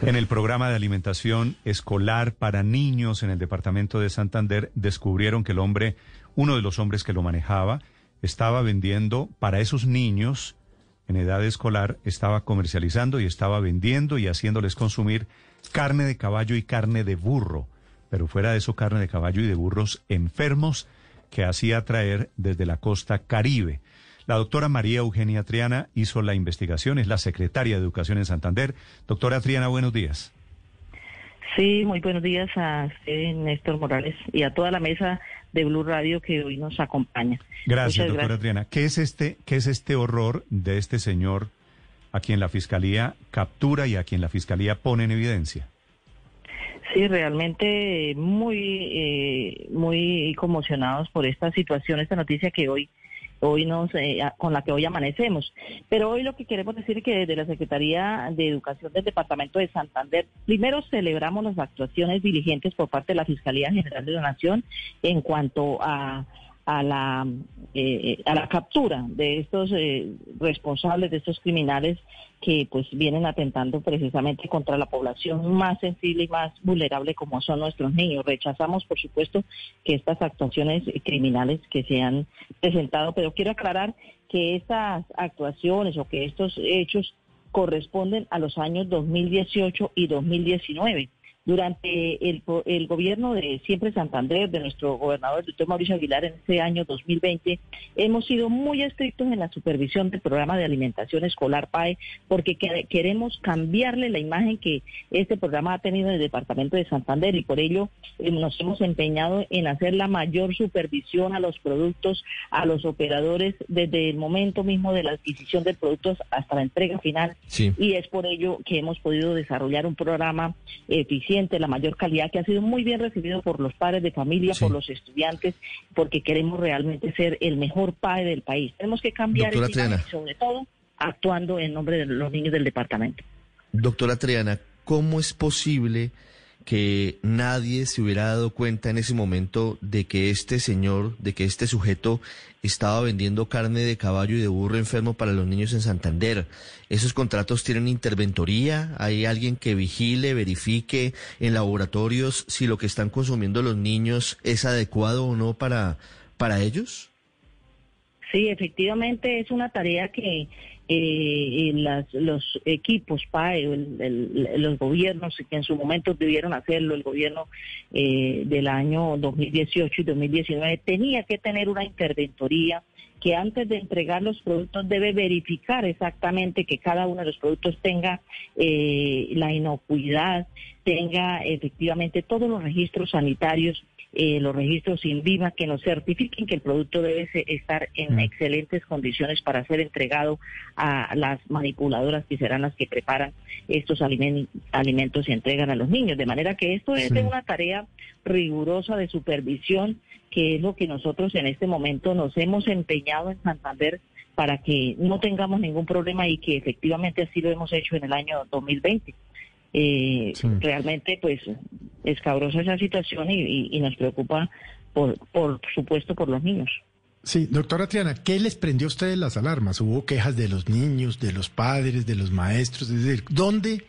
En el programa de alimentación escolar para niños en el departamento de Santander descubrieron que el hombre, uno de los hombres que lo manejaba, estaba vendiendo para esos niños en edad escolar, estaba comercializando y estaba vendiendo y haciéndoles consumir carne de caballo y carne de burro, pero fuera de eso carne de caballo y de burros enfermos que hacía traer desde la costa caribe. La doctora María Eugenia Triana hizo la investigación, es la secretaria de Educación en Santander. Doctora Triana, buenos días. Sí, muy buenos días a usted, Néstor Morales, y a toda la mesa de Blue Radio que hoy nos acompaña. Gracias, doctora Triana. ¿Qué es este, qué es este horror de este señor a quien la fiscalía captura y a quien la fiscalía pone en evidencia? Sí, realmente muy, eh, muy conmocionados por esta situación, esta noticia que hoy hoy nos, eh, con la que hoy amanecemos. Pero hoy lo que queremos decir es que desde la Secretaría de Educación del Departamento de Santander, primero celebramos las actuaciones diligentes por parte de la Fiscalía General de la Nación en cuanto a a la, eh, a la captura de estos eh, responsables, de estos criminales que pues vienen atentando precisamente contra la población más sensible y más vulnerable como son nuestros niños. Rechazamos, por supuesto, que estas actuaciones criminales que se han presentado, pero quiero aclarar que estas actuaciones o que estos hechos corresponden a los años 2018 y 2019 durante el, el, gobierno de Siempre Santander, de nuestro gobernador, el doctor Mauricio Aguilar, en este año 2020, hemos sido muy estrictos en la supervisión del programa de alimentación escolar PAE, porque queremos cambiarle la imagen que este programa ha tenido en el departamento de Santander y por ello eh, nos hemos empeñado en hacer la mayor supervisión a los productos, a los operadores, desde el momento mismo de la adquisición de productos hasta la entrega final. Y es por ello que hemos podido desarrollar un programa eficiente la mayor calidad, que ha sido muy bien recibido por los padres de familia, por los estudiantes, porque queremos realmente ser el mejor padre del país. Tenemos que cambiar el sobre todo actuando en nombre de los niños del departamento. Doctora Triana, ¿cómo es posible que nadie se hubiera dado cuenta en ese momento de que este señor, de que este sujeto estaba vendiendo carne de caballo y de burro enfermo para los niños en Santander. ¿Esos contratos tienen interventoría? ¿Hay alguien que vigile, verifique en laboratorios si lo que están consumiendo los niños es adecuado o no para, para ellos? Sí, efectivamente es una tarea que eh, los equipos PAE, los gobiernos que en su momento debieron hacerlo, el gobierno eh, del año 2018 y 2019, tenía que tener una interventoría que antes de entregar los productos debe verificar exactamente que cada uno de los productos tenga eh, la inocuidad, tenga efectivamente todos los registros sanitarios eh, los registros INVIMA que nos certifiquen que el producto debe estar en mm. excelentes condiciones para ser entregado a las manipuladoras que serán las que preparan estos alimentos y entregan a los niños. De manera que esto es de una tarea rigurosa de supervisión, que es lo que nosotros en este momento nos hemos empeñado en Santander para que no tengamos ningún problema y que efectivamente así lo hemos hecho en el año 2020. Eh, Realmente, pues, escabrosa esa situación y, nos preocupa, por, por supuesto, por los niños. Sí, doctora Triana, ¿qué les prendió a ustedes las alarmas? ¿Hubo quejas de los niños, de los padres, de los maestros? Es decir, ¿dónde,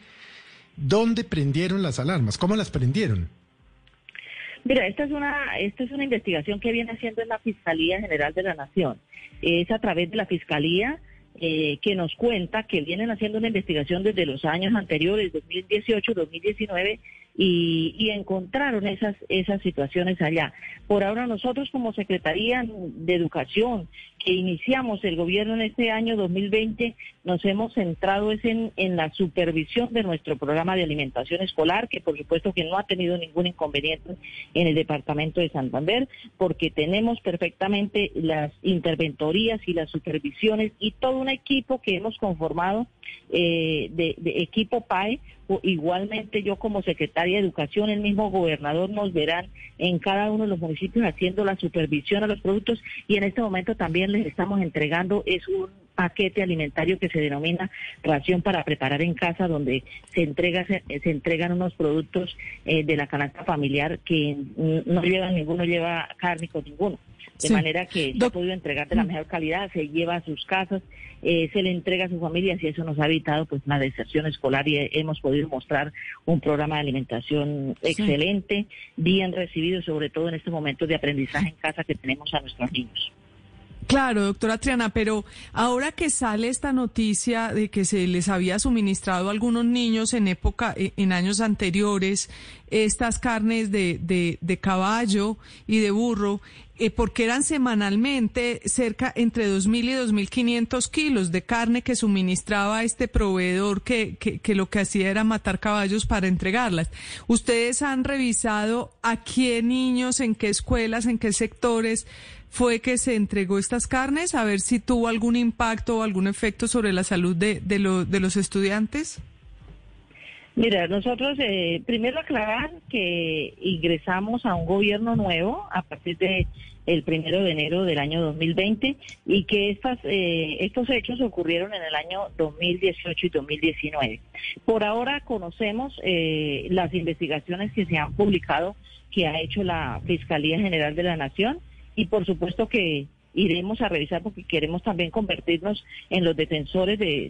dónde prendieron las alarmas? ¿Cómo las prendieron? Mira, esta es una esta es una investigación que viene haciendo en la Fiscalía General de la Nación. Es a través de la Fiscalía eh, que nos cuenta que vienen haciendo una investigación desde los años anteriores, 2018, 2019, y, encontraron esas, esas situaciones allá. Por ahora nosotros como Secretaría de Educación, que iniciamos el gobierno en este año 2020, nos hemos centrado en, en la supervisión de nuestro programa de alimentación escolar, que por supuesto que no ha tenido ningún inconveniente en el departamento de Santander, porque tenemos perfectamente las interventorías y las supervisiones y todo un equipo que hemos conformado eh, de, equipo PAE. Igualmente yo como secretaria de Educación, el mismo gobernador nos verán en cada uno de los municipios haciendo la supervisión a los productos y en este momento también les estamos entregando es un paquete alimentario que se denomina ración para preparar en casa, donde se entrega se, entregan unos productos eh, de la canasta familiar que no llevan ninguno lleva carne con ninguno. De manera que se ha podido entregar de la mm. mejor calidad, se lleva a sus casas, eh, se le entrega a su familia y eso nos ha evitado pues la deserción escolar y hemos podido mostrar un programa de alimentación excelente, bien recibido, sobre todo en este momento de aprendizaje en casa que tenemos a nuestros niños. Claro, doctora Triana, pero ahora que sale esta noticia de que se les había suministrado a algunos niños en época, eh, en años anteriores, estas carnes de, de, caballo y de burro, eh, porque eran semanalmente cerca entre 2.000 y 2.500 kilos de carne que suministraba este proveedor que, que, que lo que hacía era matar caballos para entregarlas. ¿Ustedes han revisado a qué niños, en qué escuelas, en qué sectores? Fue que se entregó estas carnes, a ver si tuvo algún impacto o algún efecto sobre la salud de, de, de los estudiantes. Mira, nosotros eh, primero aclarar que ingresamos a un gobierno nuevo a partir de el primero de enero del año 2020 y que estas, eh, estos hechos ocurrieron en el año 2018 y 2019. Por ahora conocemos eh, las investigaciones que se han publicado que ha hecho la Fiscalía General de la Nación y por supuesto que iremos a revisar porque queremos también convertirnos en los defensores de,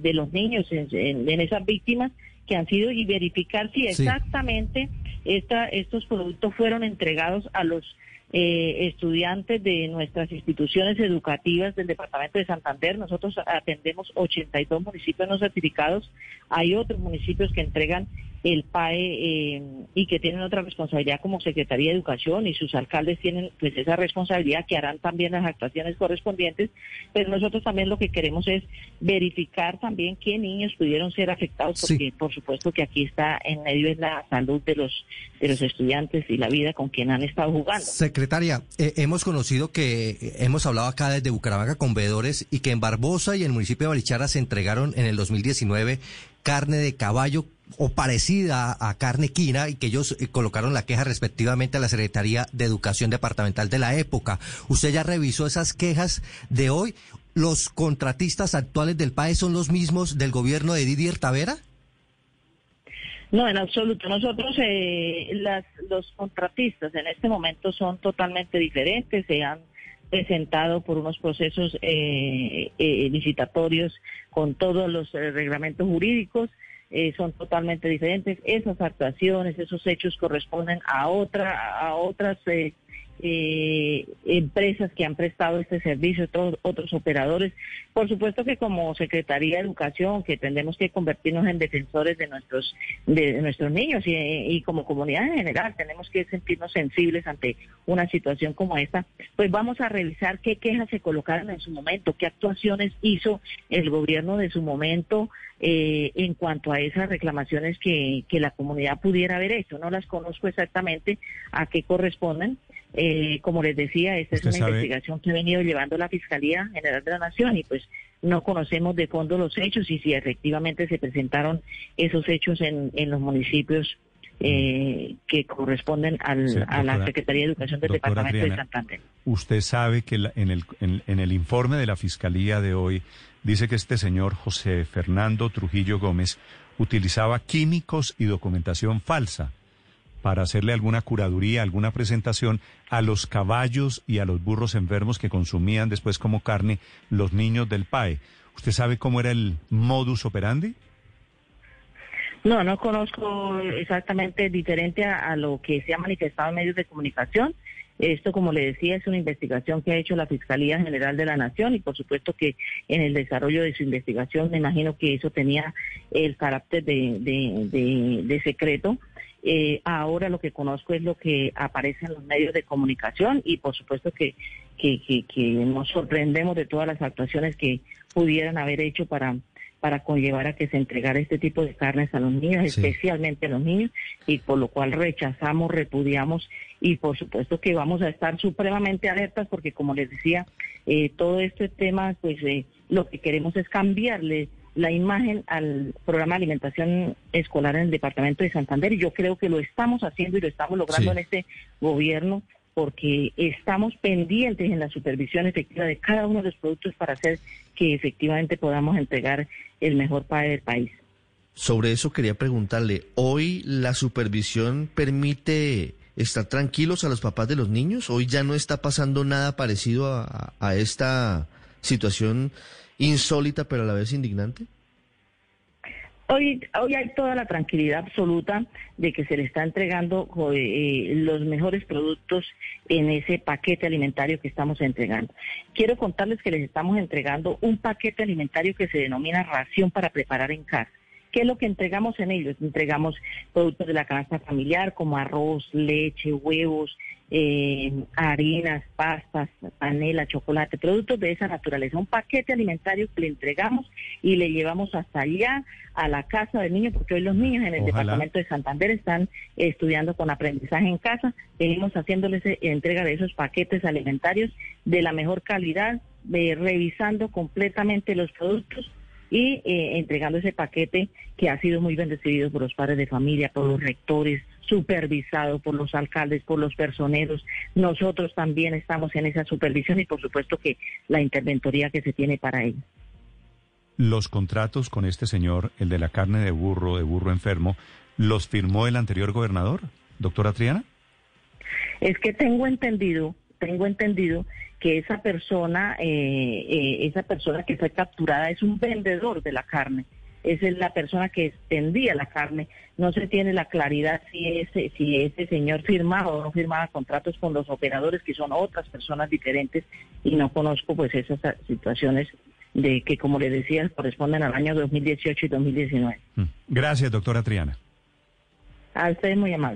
de, los niños, en, esas víctimas que han sido y verificar si exactamente esta, estos productos fueron entregados a los eh, estudiantes de nuestras instituciones educativas del departamento de Santander. Nosotros atendemos 82 municipios no certificados. Hay otros municipios que entregan el PAE eh, y que tienen otra responsabilidad como Secretaría de Educación y sus alcaldes tienen pues esa responsabilidad que harán también las actuaciones correspondientes, pero nosotros también lo que queremos es verificar también qué niños pudieron ser afectados, porque por supuesto que aquí está en medio de la salud de los de los estudiantes y la vida con quien han estado jugando. Secretaria, eh, hemos conocido que eh, hemos hablado acá desde Bucaramanga con veedores y que en Barbosa y en el municipio de Barichara se entregaron en el 2019 carne de caballo o parecida a carne quina y que ellos eh, colocaron la queja respectivamente a la Secretaría de Educación Departamental de la época. ¿Usted ya revisó esas quejas de hoy? ¿Los contratistas actuales del PAE son los mismos del gobierno de Didier Tavera? No, en absoluto. Nosotros, eh, las, los contratistas en este momento son totalmente diferentes. Se han presentado por unos procesos eh, eh, licitatorios con todos los eh, reglamentos jurídicos. Son totalmente diferentes. Esas actuaciones, esos hechos corresponden a otra, a otras eh, empresas que han prestado este servicio, todos otros operadores. Por supuesto que como Secretaría de Educación, que tendremos que convertirnos en defensores de nuestros de nuestros niños y, como comunidad en general, tenemos que sentirnos sensibles ante una situación como esta, pues vamos a revisar qué quejas se colocaron en su momento, qué actuaciones hizo el gobierno de su momento eh, en cuanto a esas reclamaciones que, que la comunidad pudiera haber hecho. No las conozco exactamente a qué corresponden, eh, como les decía, esta es una investigación que ha venido llevando la Fiscalía General de la Nación y pues no conocemos de fondo los hechos y si efectivamente se presentaron esos hechos en, en los municipios eh, que corresponden al, a la Secretaría de Educación del Departamento de Santander. Usted sabe que en, el, en el informe de la Fiscalía de hoy dice que este señor José Fernando Trujillo Gómez utilizaba químicos y documentación falsa para hacerle alguna curaduría, alguna presentación a los caballos y a los burros enfermos que consumían después como carne los niños del PAE. ¿Usted sabe cómo era el modus operandi? No, no conozco exactamente diferente a, lo que se ha manifestado en medios de comunicación. Esto, como le decía, es una investigación que ha hecho la Fiscalía General de la Nación y por supuesto que en el desarrollo de su investigación me imagino que eso tenía el carácter de, de, de secreto. Eh, ahora lo que conozco es lo que aparece en los medios de comunicación y por supuesto que, que, que, nos sorprendemos de todas las actuaciones que pudieran haber hecho para para conllevar a que se entregara este tipo de carnes a los niños, especialmente a los niños, y por lo cual rechazamos, repudiamos y por supuesto que vamos a estar supremamente alertas porque como les decía, eh, todo este tema, pues eh, lo que queremos es cambiarle la imagen al programa de alimentación escolar en el departamento de Santander y yo creo que lo estamos haciendo y lo estamos logrando en este gobierno porque estamos pendientes en la supervisión efectiva de cada uno de los productos para hacer que efectivamente podamos entregar el mejor país del país. Sobre eso quería preguntarle, ¿hoy la supervisión permite estar tranquilos a los papás de los niños? ¿Hoy ya no está pasando nada parecido a, a esta situación insólita pero a la vez indignante? Hoy, hoy hay toda la tranquilidad absoluta de que se le está entregando eh, los mejores productos en ese paquete alimentario que estamos entregando. Quiero contarles que les estamos entregando un paquete alimentario que se denomina ración para preparar en casa. ¿Qué es lo que entregamos en ellos? Entregamos productos de la canasta familiar como arroz, leche, huevos, eh, harinas, pastas, panela, chocolate, productos de esa naturaleza. Un paquete alimentario que le entregamos y le llevamos hasta allá a la casa del niño, porque hoy los niños en el departamento de Santander están estudiando con aprendizaje en casa. Venimos haciéndoles entrega de esos paquetes alimentarios de la mejor calidad, revisando completamente los productos y eh, entregando ese paquete que ha sido muy bendecido por los padres de familia, por los rectores, supervisado por los alcaldes, por los personeros. Nosotros también estamos en esa supervisión y por supuesto que la interventoría que se tiene para ello. Los contratos con este señor, el de la carne de burro, de burro enfermo, ¿los firmó el anterior gobernador, doctora Triana? Es que tengo entendido, tengo entendido que esa persona, eh, eh, esa persona que fue capturada es un vendedor de la carne esa es la persona que extendía la carne. No se tiene la claridad si ese, si ese señor firmaba o no firmaba contratos con los operadores, que son otras personas diferentes, y no conozco pues esas situaciones de que, como le decía, corresponden al año 2018 y 2019. Mm. Gracias, doctora Triana. A usted muy amable.